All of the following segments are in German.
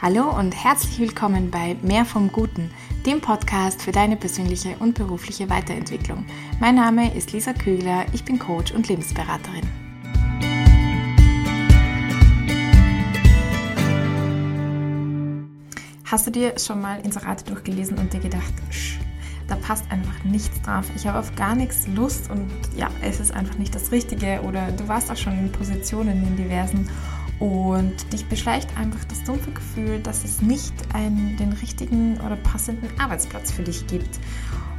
Hallo und herzlich willkommen bei Mehr vom Guten, dem Podcast für deine persönliche und berufliche Weiterentwicklung. Mein Name ist Lisa Kügler, ich bin Coach und Lebensberaterin. Hast du dir schon mal Inserate durchgelesen und dir gedacht, da passt einfach nichts drauf. Ich habe auf gar nichts Lust und ja, es ist einfach nicht das Richtige oder du warst auch schon in Positionen in diversen und dich beschleicht einfach das dumpfe Gefühl, dass es nicht einen, den richtigen oder passenden Arbeitsplatz für dich gibt.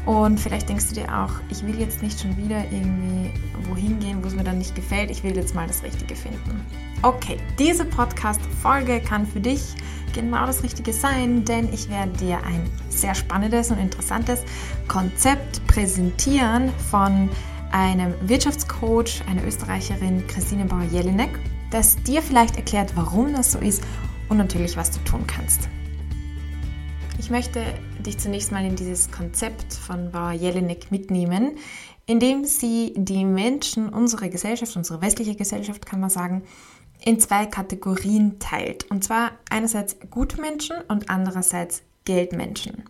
Und vielleicht denkst du dir auch, ich will jetzt nicht schon wieder irgendwie wohin gehen, wo es mir dann nicht gefällt. Ich will jetzt mal das Richtige finden. Okay, diese Podcast-Folge kann für dich genau das Richtige sein, denn ich werde dir ein sehr spannendes und interessantes Konzept präsentieren von einem Wirtschaftscoach, einer Österreicherin, Christine Bauer-Jelinek das dir vielleicht erklärt, warum das so ist und natürlich, was du tun kannst. Ich möchte dich zunächst mal in dieses Konzept von Bauer Jelinek mitnehmen, indem sie die Menschen, unsere Gesellschaft, unsere westliche Gesellschaft, kann man sagen, in zwei Kategorien teilt. Und zwar einerseits Gutmenschen und andererseits Geldmenschen.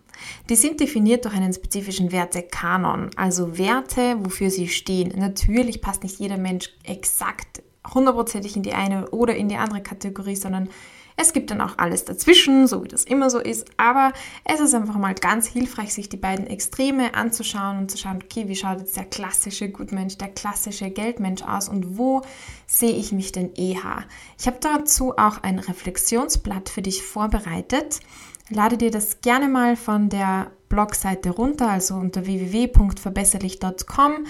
Die sind definiert durch einen spezifischen Wertekanon, also Werte, wofür sie stehen. Natürlich passt nicht jeder Mensch exakt hundertprozentig in die eine oder in die andere Kategorie, sondern es gibt dann auch alles dazwischen, so wie das immer so ist. Aber es ist einfach mal ganz hilfreich, sich die beiden Extreme anzuschauen und zu schauen, okay, wie schaut jetzt der klassische Gutmensch, der klassische Geldmensch aus und wo sehe ich mich denn eher? Ich habe dazu auch ein Reflexionsblatt für dich vorbereitet. Lade dir das gerne mal von der Blogseite runter, also unter www.verbesserlich.com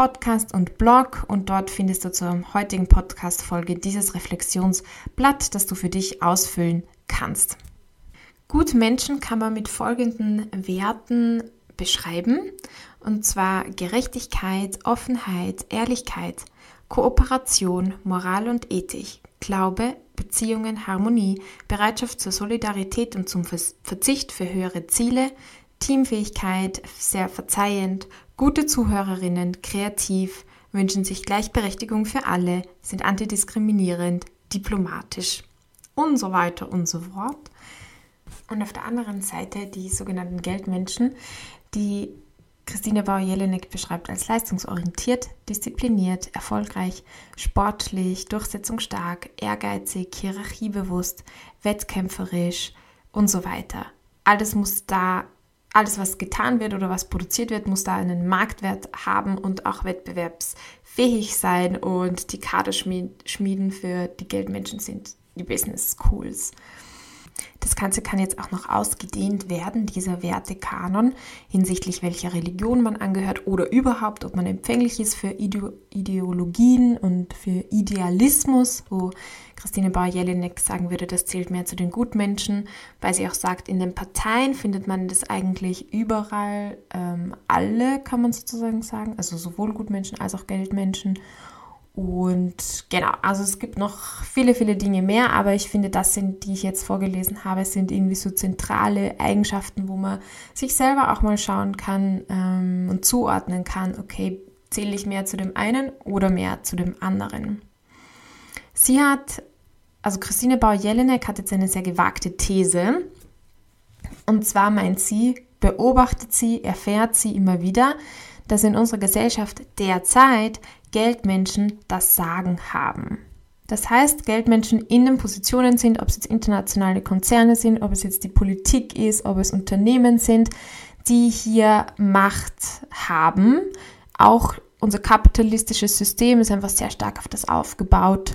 Podcast und Blog und dort findest du zur heutigen Podcast-Folge dieses Reflexionsblatt, das du für dich ausfüllen kannst. Gut Menschen kann man mit folgenden Werten beschreiben und zwar Gerechtigkeit, Offenheit, Ehrlichkeit, Kooperation, Moral und Ethik, Glaube, Beziehungen, Harmonie, Bereitschaft zur Solidarität und zum Verzicht für höhere Ziele, Teamfähigkeit, sehr verzeihend, gute Zuhörerinnen, kreativ, wünschen sich Gleichberechtigung für alle, sind antidiskriminierend, diplomatisch und so weiter und so fort. Und auf der anderen Seite die sogenannten Geldmenschen, die Christine Bauer-Jelinek beschreibt als leistungsorientiert, diszipliniert, erfolgreich, sportlich, durchsetzungsstark, ehrgeizig, hierarchiebewusst, wettkämpferisch und so weiter. Alles muss da alles, was getan wird oder was produziert wird, muss da einen Marktwert haben und auch wettbewerbsfähig sein. Und die Kaderschmieden für die Geldmenschen sind die Business Schools. Das Ganze kann jetzt auch noch ausgedehnt werden, dieser Wertekanon, hinsichtlich welcher Religion man angehört oder überhaupt, ob man empfänglich ist für Ideologien und für Idealismus, wo Christine Bauer-Jelinek sagen würde, das zählt mehr zu den Gutmenschen, weil sie auch sagt, in den Parteien findet man das eigentlich überall, ähm, alle kann man sozusagen sagen, also sowohl Gutmenschen als auch Geldmenschen. Und genau, also es gibt noch viele, viele Dinge mehr, aber ich finde, das sind, die ich jetzt vorgelesen habe, sind irgendwie so zentrale Eigenschaften, wo man sich selber auch mal schauen kann ähm, und zuordnen kann, okay, zähle ich mehr zu dem einen oder mehr zu dem anderen. Sie hat, also Christine Bauer-Jelinek hat jetzt eine sehr gewagte These. Und zwar meint sie, beobachtet sie, erfährt sie immer wieder, dass in unserer Gesellschaft derzeit Geldmenschen das Sagen haben. Das heißt, Geldmenschen in den Positionen sind, ob es jetzt internationale Konzerne sind, ob es jetzt die Politik ist, ob es Unternehmen sind, die hier Macht haben. Auch unser kapitalistisches System ist einfach sehr stark auf das aufgebaut,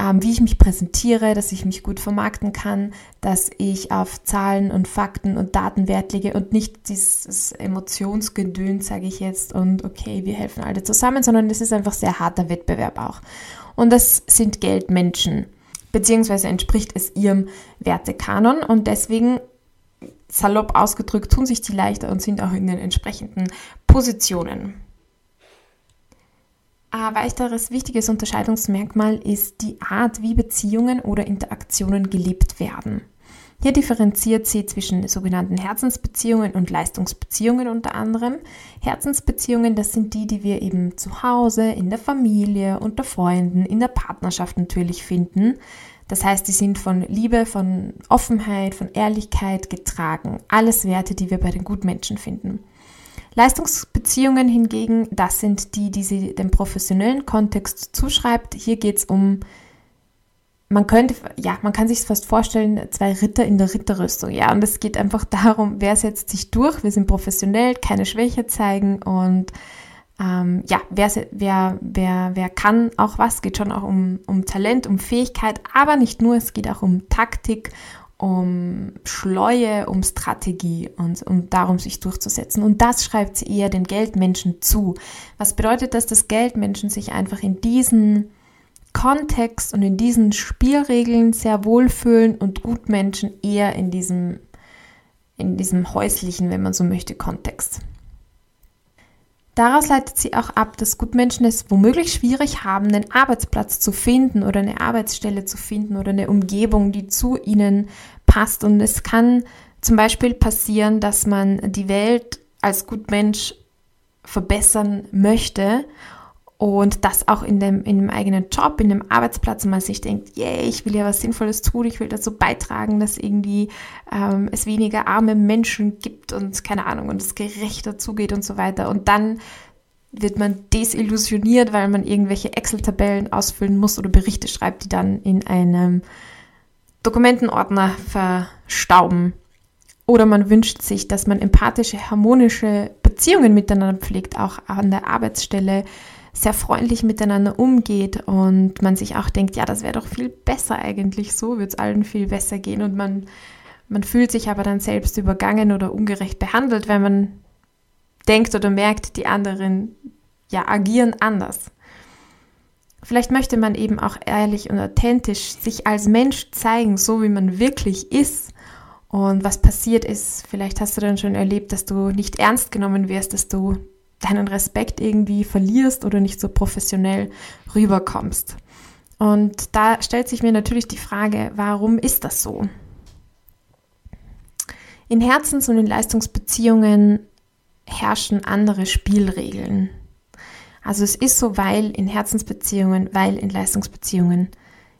ähm, wie ich mich präsentiere, dass ich mich gut vermarkten kann, dass ich auf Zahlen und Fakten und Daten Wert lege und nicht dieses Emotionsgedöns, sage ich jetzt, und okay, wir helfen alle zusammen, sondern es ist einfach sehr harter Wettbewerb auch. Und das sind Geldmenschen, beziehungsweise entspricht es ihrem Wertekanon und deswegen salopp ausgedrückt tun sich die leichter und sind auch in den entsprechenden Positionen. Ein weiteres wichtiges Unterscheidungsmerkmal ist die Art, wie Beziehungen oder Interaktionen gelebt werden. Hier differenziert sie zwischen sogenannten Herzensbeziehungen und Leistungsbeziehungen unter anderem. Herzensbeziehungen, das sind die, die wir eben zu Hause, in der Familie, unter Freunden, in der Partnerschaft natürlich finden. Das heißt, die sind von Liebe, von Offenheit, von Ehrlichkeit getragen. Alles Werte, die wir bei den Gutmenschen finden. Leistungsbeziehungen hingegen, das sind die, die sie dem professionellen Kontext zuschreibt. Hier geht es um, man könnte, ja, man kann sich fast vorstellen, zwei Ritter in der Ritterrüstung. Ja, und es geht einfach darum, wer setzt sich durch, wir sind professionell, keine Schwäche zeigen und ähm, ja, wer, wer, wer, wer kann auch was, geht schon auch um, um Talent, um Fähigkeit, aber nicht nur, es geht auch um Taktik, um Schleue, um Strategie und um darum, sich durchzusetzen. Und das schreibt sie eher den Geldmenschen zu. Was bedeutet das, dass Geldmenschen sich einfach in diesen Kontext und in diesen Spielregeln sehr wohlfühlen und Gutmenschen eher in diesem, in diesem häuslichen, wenn man so möchte, Kontext. Daraus leitet sie auch ab, dass Gutmenschen es womöglich schwierig haben, einen Arbeitsplatz zu finden oder eine Arbeitsstelle zu finden oder eine Umgebung, die zu ihnen passt. Und es kann zum Beispiel passieren, dass man die Welt als Gutmensch verbessern möchte und das auch in dem, in dem eigenen Job, in dem Arbeitsplatz, und man sich denkt, yeah, ich will ja was Sinnvolles tun, ich will dazu beitragen, dass irgendwie ähm, es weniger arme Menschen gibt und keine Ahnung und es gerechter zugeht und so weiter. Und dann wird man desillusioniert, weil man irgendwelche Excel-Tabellen ausfüllen muss oder Berichte schreibt, die dann in einem Dokumentenordner verstauben. Oder man wünscht sich, dass man empathische, harmonische Beziehungen miteinander pflegt, auch an der Arbeitsstelle sehr freundlich miteinander umgeht und man sich auch denkt, ja, das wäre doch viel besser eigentlich, so wird es allen viel besser gehen und man, man fühlt sich aber dann selbst übergangen oder ungerecht behandelt, weil man denkt oder merkt, die anderen ja agieren anders. Vielleicht möchte man eben auch ehrlich und authentisch sich als Mensch zeigen, so wie man wirklich ist. Und was passiert ist, vielleicht hast du dann schon erlebt, dass du nicht ernst genommen wirst, dass du deinen Respekt irgendwie verlierst oder nicht so professionell rüberkommst. Und da stellt sich mir natürlich die Frage, warum ist das so? In Herzens- und in Leistungsbeziehungen herrschen andere Spielregeln. Also es ist so, weil in Herzensbeziehungen, weil in Leistungsbeziehungen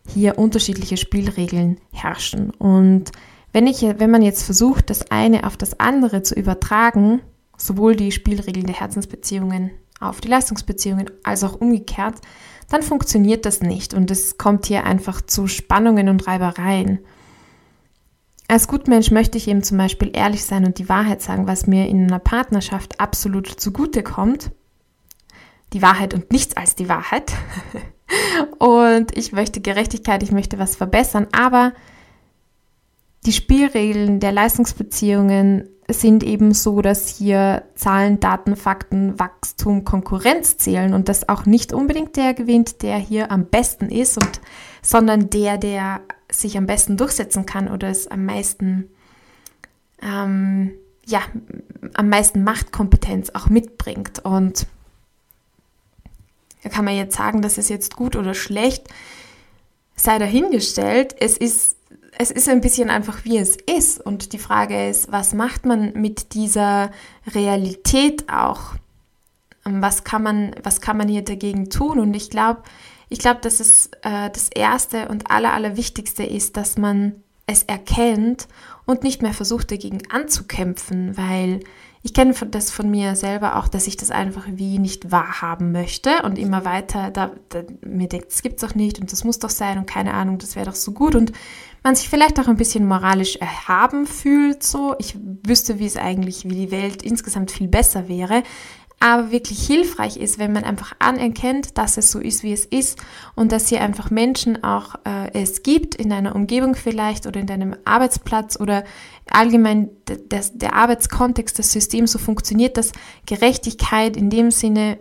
hier unterschiedliche Spielregeln herrschen. Und wenn, ich, wenn man jetzt versucht, das eine auf das andere zu übertragen, sowohl die Spielregeln der Herzensbeziehungen auf die Leistungsbeziehungen als auch umgekehrt, dann funktioniert das nicht und es kommt hier einfach zu Spannungen und Reibereien. Als Gutmensch möchte ich eben zum Beispiel ehrlich sein und die Wahrheit sagen, was mir in einer Partnerschaft absolut zugute kommt. Die Wahrheit und nichts als die Wahrheit. und ich möchte Gerechtigkeit, ich möchte was verbessern, aber die Spielregeln der Leistungsbeziehungen sind eben so, dass hier Zahlen, Daten, Fakten, Wachstum, Konkurrenz zählen und das auch nicht unbedingt der gewinnt, der hier am besten ist, und, sondern der, der sich am besten durchsetzen kann oder es am meisten, ähm, ja, am meisten Machtkompetenz auch mitbringt. Und da kann man jetzt sagen, das ist jetzt gut oder schlecht, sei dahingestellt. Es ist es ist ein bisschen einfach, wie es ist. Und die Frage ist, was macht man mit dieser Realität auch? Ähm, was kann man, was kann man hier dagegen tun? Und ich glaube, ich glaube, dass es äh, das Erste und Aller, Allerwichtigste ist, dass man es erkennt und nicht mehr versucht, dagegen anzukämpfen, weil ich kenne das von mir selber auch, dass ich das einfach wie nicht wahrhaben möchte und immer weiter da, da mir denkt, das gibt's doch nicht und das muss doch sein und keine Ahnung, das wäre doch so gut. Und man sich vielleicht auch ein bisschen moralisch erhaben fühlt, so. Ich wüsste, wie es eigentlich, wie die Welt insgesamt viel besser wäre aber wirklich hilfreich ist, wenn man einfach anerkennt, dass es so ist, wie es ist und dass hier einfach Menschen auch äh, es gibt in deiner Umgebung vielleicht oder in deinem Arbeitsplatz oder allgemein das, der Arbeitskontext, das System so funktioniert, dass Gerechtigkeit in dem Sinne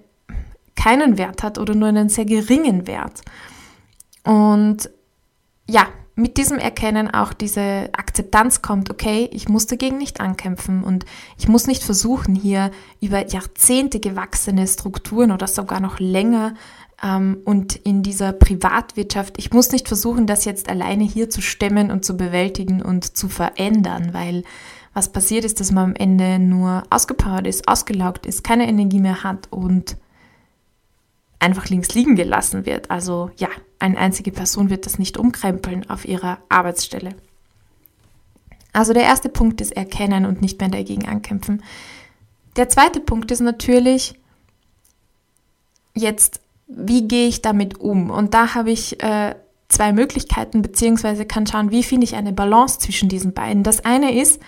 keinen Wert hat oder nur einen sehr geringen Wert. Und ja, mit diesem Erkennen auch diese Akzeptanz kommt, okay, ich muss dagegen nicht ankämpfen und ich muss nicht versuchen, hier über Jahrzehnte gewachsene Strukturen oder sogar noch länger Ähm, und in dieser Privatwirtschaft, ich muss nicht versuchen, das jetzt alleine hier zu stemmen und zu bewältigen und zu verändern, weil was passiert ist, dass man am Ende nur ausgepowert ist, ausgelaugt ist, keine Energie mehr hat und einfach links liegen gelassen wird. Also ja, eine einzige Person wird das nicht umkrempeln auf ihrer Arbeitsstelle. Also der erste Punkt ist erkennen und nicht mehr dagegen ankämpfen. Der zweite Punkt ist natürlich jetzt, wie gehe ich damit um? Und da habe ich äh, zwei Möglichkeiten, beziehungsweise kann schauen, wie finde ich eine Balance zwischen diesen beiden. Das eine ist,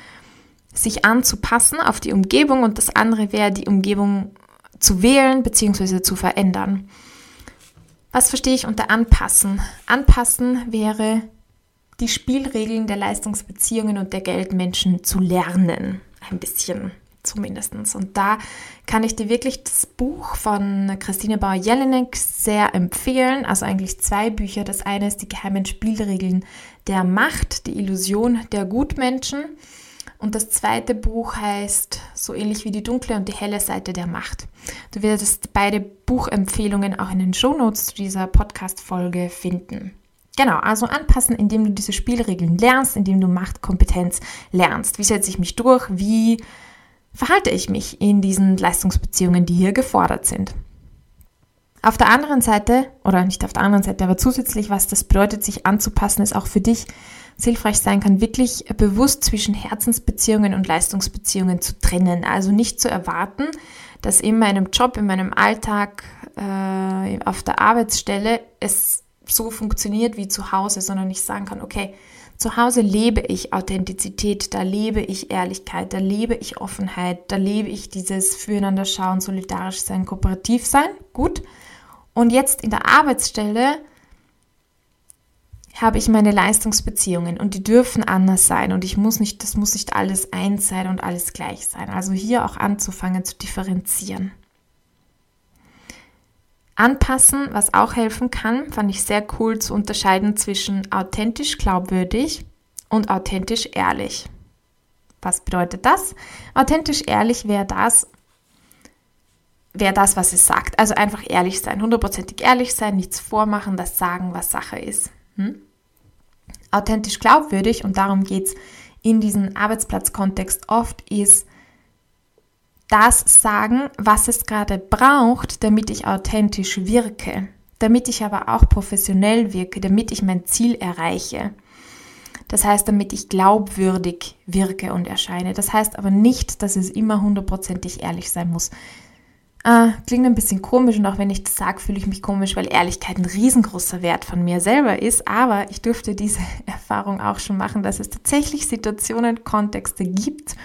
sich anzupassen auf die Umgebung und das andere wäre, die Umgebung zu wählen bzw. zu verändern. Was verstehe ich unter anpassen? Anpassen wäre, die Spielregeln der Leistungsbeziehungen und der Geldmenschen zu lernen. Ein bisschen zumindest. Und da kann ich dir wirklich das Buch von Christine Bauer-Jelinek sehr empfehlen. Also eigentlich zwei Bücher. Das eine ist die geheimen Spielregeln der Macht, die Illusion der Gutmenschen. Und das zweite Buch heißt so ähnlich wie die dunkle und die helle Seite der Macht. Du wirst beide Buchempfehlungen auch in den Shownotes zu dieser Podcast-Folge finden. Genau, also anpassen, indem du diese Spielregeln lernst, indem du Machtkompetenz lernst. Wie setze ich mich durch? Wie verhalte ich mich in diesen Leistungsbeziehungen, die hier gefordert sind? Auf der anderen Seite, oder nicht auf der anderen Seite, aber zusätzlich, was das bedeutet, sich anzupassen, ist auch für dich hilfreich sein kann, wirklich bewusst zwischen Herzensbeziehungen und Leistungsbeziehungen zu trennen. Also nicht zu erwarten, dass in meinem Job, in meinem Alltag, äh, auf der Arbeitsstelle es so funktioniert wie zu Hause, sondern ich sagen kann, okay, zu Hause lebe ich Authentizität, da lebe ich Ehrlichkeit, da lebe ich Offenheit, da lebe ich dieses Füreinander schauen, solidarisch sein, kooperativ sein. Gut. Und jetzt in der Arbeitsstelle habe ich meine Leistungsbeziehungen und die dürfen anders sein und ich muss nicht, das muss nicht alles eins sein und alles gleich sein. Also hier auch anzufangen zu differenzieren. Anpassen, was auch helfen kann, fand ich sehr cool zu unterscheiden zwischen authentisch glaubwürdig und authentisch ehrlich. Was bedeutet das? Authentisch ehrlich wäre das, wäre das, was es sagt. Also einfach ehrlich sein, hundertprozentig ehrlich sein, nichts vormachen, das sagen, was Sache ist. Hm? Authentisch glaubwürdig, und darum geht es in diesem Arbeitsplatzkontext oft, ist das sagen, was es gerade braucht, damit ich authentisch wirke, damit ich aber auch professionell wirke, damit ich mein Ziel erreiche. Das heißt, damit ich glaubwürdig wirke und erscheine. Das heißt aber nicht, dass es immer hundertprozentig ehrlich sein muss. Äh, klingt ein bisschen komisch und auch wenn ich das sage, fühle ich mich komisch, weil Ehrlichkeit ein riesengroßer Wert von mir selber ist. Aber ich durfte diese Erfahrung auch schon machen, dass es tatsächlich Situationen, Kontexte gibt,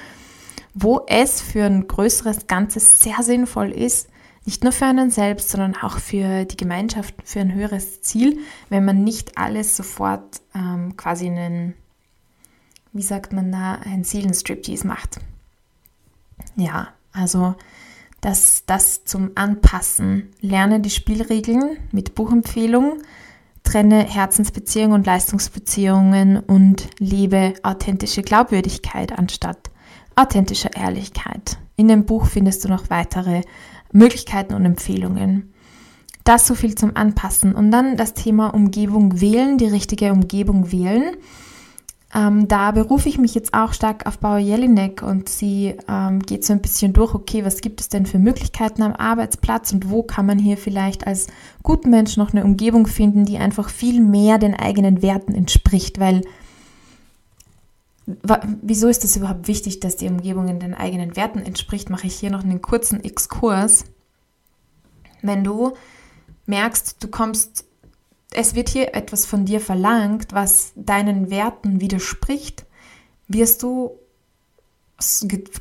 wo es für ein größeres Ganzes sehr sinnvoll ist, nicht nur für einen selbst, sondern auch für die Gemeinschaft, für ein höheres Ziel, wenn man nicht alles sofort ähm, quasi einen, wie sagt man da, einen Seelenstriptease macht. Ja, also das, das zum Anpassen. Lerne die Spielregeln mit Buchempfehlung, trenne Herzensbeziehungen und Leistungsbeziehungen und lebe authentische Glaubwürdigkeit anstatt authentischer Ehrlichkeit. In dem Buch findest du noch weitere Möglichkeiten und Empfehlungen. Das so viel zum Anpassen. Und dann das Thema Umgebung wählen, die richtige Umgebung wählen. Ähm, da berufe ich mich jetzt auch stark auf Bauer Jelinek und sie ähm, geht so ein bisschen durch, okay, was gibt es denn für Möglichkeiten am Arbeitsplatz und wo kann man hier vielleicht als guten Mensch noch eine Umgebung finden, die einfach viel mehr den eigenen Werten entspricht, weil wieso ist es überhaupt wichtig, dass die Umgebung in den eigenen Werten entspricht, mache ich hier noch einen kurzen Exkurs. Wenn du merkst, du kommst es wird hier etwas von dir verlangt, was deinen Werten widerspricht, wirst du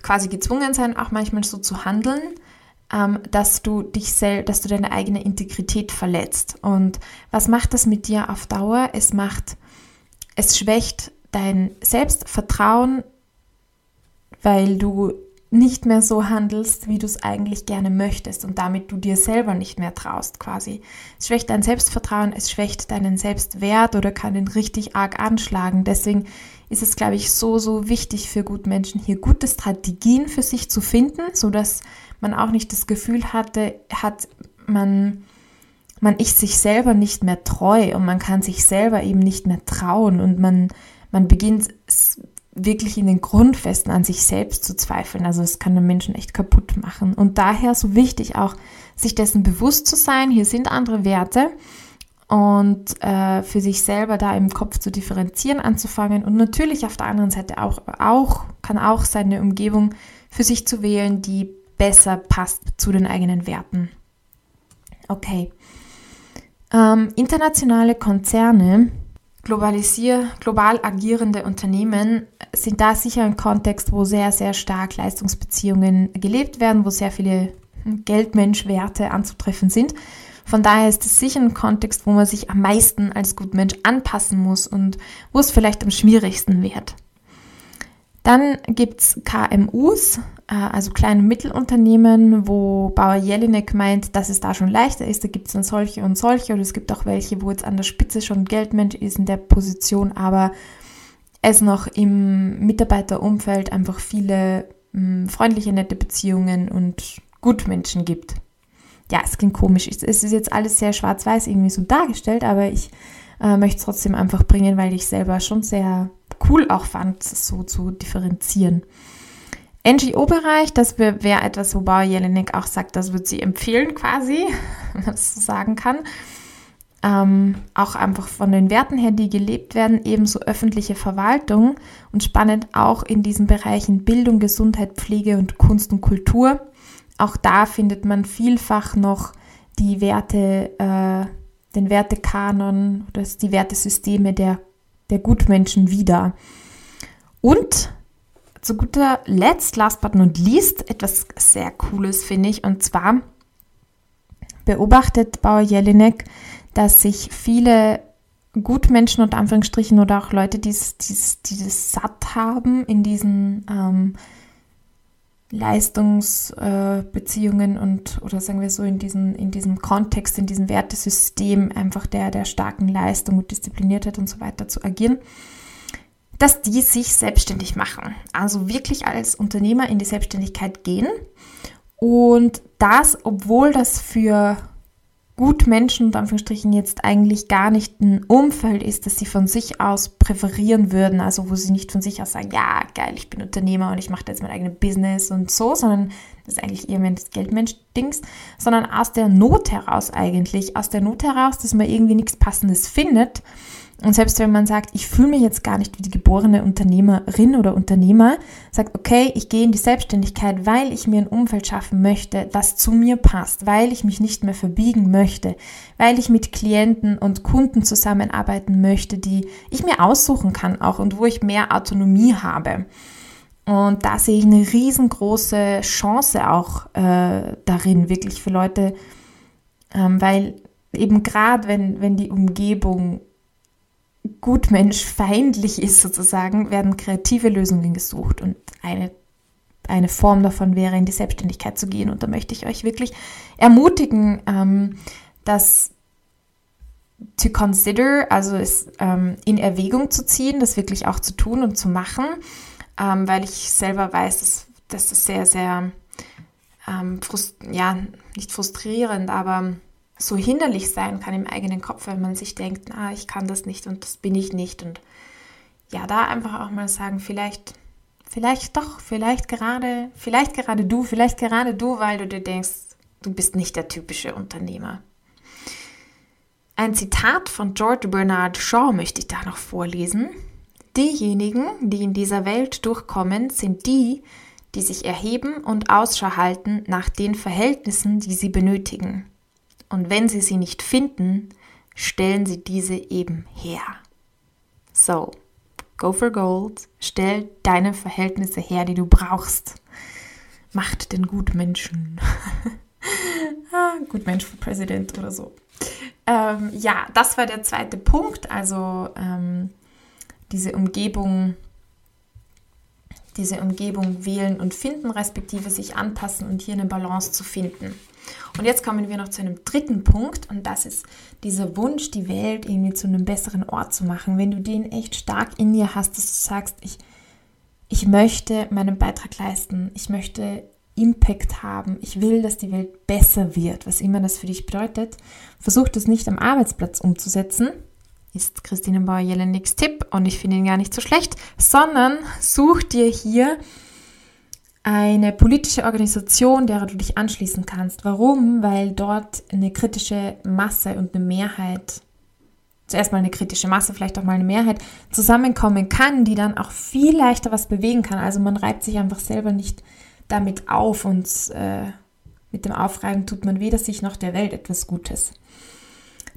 quasi gezwungen sein, auch manchmal so zu handeln, ähm, dass du dich selbst, dass du deine eigene Integrität verletzt. Und was macht das mit dir auf Dauer? Es macht, es schwächt dein Selbstvertrauen, weil du nicht mehr so handelst, wie du es eigentlich gerne möchtest und damit du dir selber nicht mehr traust quasi. Es schwächt dein Selbstvertrauen, es schwächt deinen Selbstwert oder kann ihn richtig arg anschlagen. Deswegen ist es, glaube ich, so, so wichtig für Gutmenschen, hier gute Strategien für sich zu finden, sodass man auch nicht das Gefühl hatte, hat, man man ist sich selber nicht mehr treu und man kann sich selber eben nicht mehr trauen und man, man beginnt wirklich in den Grundfesten an sich selbst zu zweifeln. Also es kann den Menschen echt kaputt machen. Und daher so wichtig auch, sich dessen bewusst zu sein, hier sind andere Werte und äh, für sich selber da im Kopf zu differenzieren anzufangen und natürlich auf der anderen Seite auch, auch kann auch seine Umgebung für sich zu wählen, die besser passt zu den eigenen Werten. Okay. Ähm, internationale Konzerne, globalisier, global agierende Unternehmen sind da sicher ein Kontext, wo sehr, sehr stark Leistungsbeziehungen gelebt werden, wo sehr viele Geldmenschwerte anzutreffen sind. Von daher ist es sicher ein Kontext, wo man sich am meisten als Gutmensch anpassen muss und wo es vielleicht am schwierigsten wird. Dann gibt es KMUs, also kleine Mittelunternehmen, wo Bauer Jelinek meint, dass es da schon leichter ist. Da gibt es dann solche und solche oder es gibt auch welche, wo jetzt an der Spitze schon Geldmensch ist in der Position, aber es noch im Mitarbeiterumfeld einfach viele mh, hm, freundliche, nette Beziehungen und Gutmenschen gibt ja, es klingt komisch. Es ist jetzt alles sehr schwarz-weiß irgendwie so dargestellt, aber ich äh, möchte es trotzdem einfach bringen, weil ich selber schon sehr cool auch fand, so zu differenzieren. NGO-Bereich, das wäre etwas, wo Bauer Jelinek auch sagt, das würde sie empfehlen quasi, wenn man das so sagen kann. Ähm, auch einfach von den Werten her, die gelebt werden, ebenso öffentliche Verwaltung und spannend auch in diesen Bereichen Bildung, Gesundheit, Pflege und Kunst und Kultur auch da findet man vielfach noch die Werte, äh, den Wertekanon oder die Wertesysteme der, der Gutmenschen wieder. Und zu guter Letzt, last but not least, etwas sehr Cooles finde ich, und zwar beobachtet Bauer Jelinek, dass sich viele Gutmenschen unter Anführungsstrichen oder auch Leute, die es satt haben in diesen ähm, Leistungsbeziehungen äh, und oder sagen wir so in, diesen, in diesem Kontext, in diesem Wertesystem einfach der, der starken Leistung und Diszipliniertheit und so weiter zu agieren, dass die sich selbstständig machen. Also wirklich als Unternehmer in die Selbstständigkeit gehen und das, obwohl das für gut Menschen und Anführungsstrichen jetzt eigentlich gar nicht ein Umfeld ist, das sie von sich aus präferieren würden, also wo sie nicht von sich aus sagen, ja, geil, ich bin Unternehmer und ich mache jetzt mein eigenes Business und so, sondern das ist eigentlich eher das Geldmensch-Dings, sondern aus der Not heraus eigentlich, aus der Not heraus, dass man irgendwie nichts Passendes findet und selbst wenn man sagt, ich fühle mich jetzt gar nicht wie die geborene Unternehmerin oder Unternehmer, sagt, okay, ich gehe in die Selbstständigkeit, weil ich mir ein Umfeld schaffen möchte, das zu mir passt, weil ich mich nicht mehr verbiegen möchte, weil ich mit Klienten und Kunden zusammenarbeiten möchte, die ich mir aussuchen kann auch und wo ich mehr Autonomie habe. Und da sehe ich eine riesengroße Chance auch äh, darin, wirklich für Leute, ähm, weil eben gerade wenn, wenn die Umgebung gutmenschfeindlich ist sozusagen, werden kreative Lösungen gesucht und eine, eine Form davon wäre, in die Selbstständigkeit zu gehen. Und da möchte ich euch wirklich ermutigen, ähm, das to consider, also es ähm, in Erwägung zu ziehen, das wirklich auch zu tun und zu machen, ähm, weil ich selber weiß, dass, dass das sehr, sehr, ähm, ja, nicht frustrierend, aber so hinderlich sein kann im eigenen Kopf, wenn man sich denkt, na, ich kann das nicht und das bin ich nicht. Und ja, da einfach auch mal sagen, vielleicht, vielleicht doch, vielleicht gerade, vielleicht gerade du, vielleicht gerade du, weil du dir denkst, du bist nicht der typische Unternehmer. Ein Zitat von George Bernard Shaw möchte ich da noch vorlesen. Diejenigen, die in dieser Welt durchkommen, sind die, die sich erheben und Ausschau halten nach den Verhältnissen, die sie benötigen. Und wenn Sie sie nicht finden, stellen Sie diese eben her. So, go for gold, stell deine Verhältnisse her, die du brauchst. Macht den Gutmenschen. ah, Gutmensch für Präsident oder so. Ähm, ja, das war der zweite Punkt, also ähm, diese Umgebung, diese Umgebung wählen und finden, respektive sich anpassen und hier eine Balance zu finden. Und jetzt kommen wir noch zu einem dritten Punkt und das ist dieser Wunsch, die Welt irgendwie zu einem besseren Ort zu machen. Wenn du den echt stark in dir hast, dass du sagst, ich, ich möchte meinen Beitrag leisten, ich möchte Impact haben. Ich will, dass die Welt besser wird, was immer das für dich bedeutet. Versuch das nicht am Arbeitsplatz umzusetzen, ist Christine Bauer-Jeleniks Tipp und ich finde ihn gar nicht so schlecht, sondern such dir hier eine politische Organisation, der du dich anschließen kannst. Warum? Weil dort eine kritische Masse und eine Mehrheit, zuerst mal eine kritische Masse, vielleicht auch mal eine Mehrheit, zusammenkommen kann, die dann auch viel leichter was bewegen kann. Also man reibt sich einfach selber nicht damit auf und äh, mit dem Aufreiben tut man weder sich noch der Welt etwas Gutes.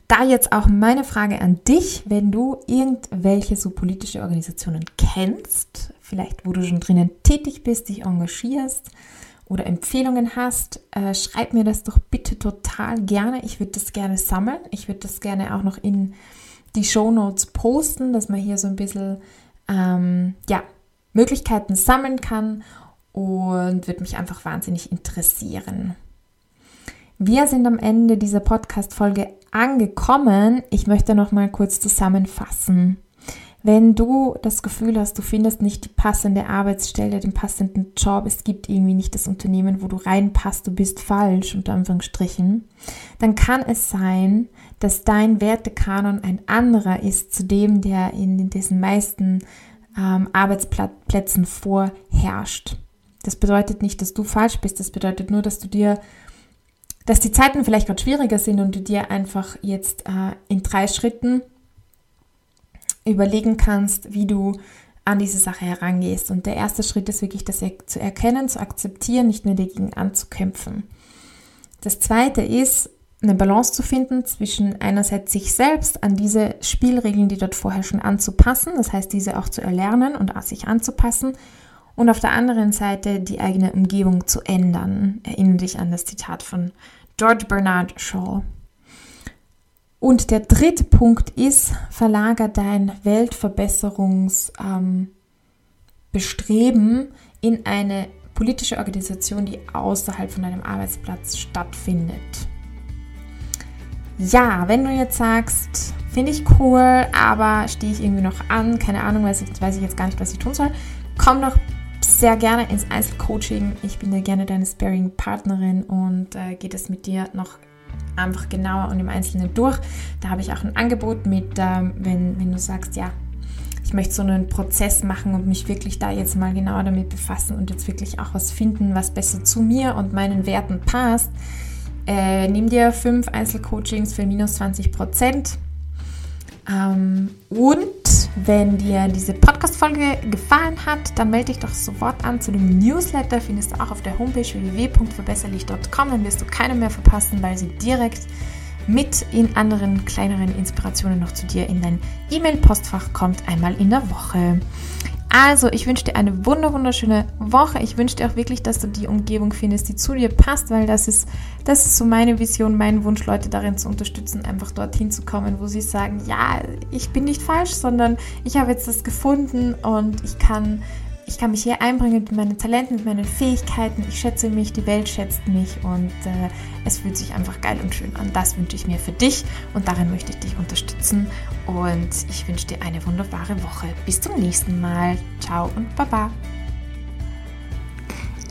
Da jetzt auch meine Frage an dich, wenn du irgendwelche so politische Organisationen kennst, vielleicht wo du schon drinnen tätig bist, dich engagierst oder Empfehlungen hast, äh, schreib mir das doch bitte total gerne. Ich würde das gerne sammeln. Ich würde das gerne auch noch in die Show Notes posten, dass man hier so ein bisschen ähm, ja, Möglichkeiten sammeln kann und würde mich einfach wahnsinnig interessieren. Wir sind am Ende dieser Podcast-Folge angekommen. Ich möchte noch mal kurz zusammenfassen. Wenn du das Gefühl hast, du findest nicht die passende Arbeitsstelle, den passenden Job, es gibt irgendwie nicht das Unternehmen, wo du reinpasst, du bist falsch, unter Anführungsstrichen, dann kann es sein, dass dein Wertekanon ein anderer ist zu dem, der in diesen meisten ähm, Arbeitsplätzen vorherrscht. Das bedeutet nicht, dass du falsch bist, das bedeutet nur, dass du dir dass die Zeiten vielleicht gerade schwieriger sind und du dir einfach jetzt äh, in drei Schritten überlegen kannst, wie du an diese Sache herangehst. Und der erste Schritt ist wirklich, das zu erkennen, zu akzeptieren, nicht nur dagegen anzukämpfen. Das zweite ist, eine Balance zu finden zwischen einerseits sich selbst an diese Spielregeln, die dort vorher schon anzupassen, das heißt, diese auch zu erlernen und sich anzupassen und auf der anderen Seite die eigene Umgebung zu ändern. Erinnere dich an das Zitat von George Bernard Shaw. Und der dritte Punkt ist, verlager dein Weltverbesserungsbestreben ähm, in eine politische Organisation, die außerhalb von deinem Arbeitsplatz stattfindet. Ja, wenn du jetzt sagst, finde ich cool, aber stehe ich irgendwie noch an, keine Ahnung, weiß ich, weiß ich jetzt gar nicht, was ich tun soll, komm doch sehr gerne ins Einzelcoaching. Ich bin ja gerne deine Sparing-Partnerin und äh, geht es mit dir noch einfach genauer und im Einzelnen durch. Da habe ich auch ein Angebot mit, ähm, wenn, wenn du sagst, ja, ich möchte so einen Prozess machen und mich wirklich da jetzt mal genauer damit befassen und jetzt wirklich auch was finden, was besser zu mir und meinen Werten passt. Äh, nimm dir fünf Einzelcoachings für minus 20 Prozent. Ähm, und wenn dir diese Podcast-Folge gefallen hat, dann melde dich doch sofort an zu dem Newsletter. Findest du auch auf der Homepage www.verbesserlich.com. Dann wirst du keine mehr verpassen, weil sie direkt mit in anderen kleineren Inspirationen noch zu dir in dein E-Mail-Postfach kommt, einmal in der Woche. Also, ich wünsche dir eine wunderschöne Woche. Ich wünsche dir auch wirklich, dass du die Umgebung findest, die zu dir passt, weil das ist, das ist so meine Vision, mein Wunsch, Leute darin zu unterstützen, einfach dorthin zu kommen, wo sie sagen, ja, ich bin nicht falsch, sondern ich habe jetzt das gefunden und ich kann ich kann mich hier einbringen mit meinen Talenten, mit meinen Fähigkeiten. Ich schätze mich, die Welt schätzt mich und äh, es fühlt sich einfach geil und schön an. Das wünsche ich mir für dich und darin möchte ich dich unterstützen. Und ich wünsche dir eine wunderbare Woche. Bis zum nächsten Mal. Ciao und Baba.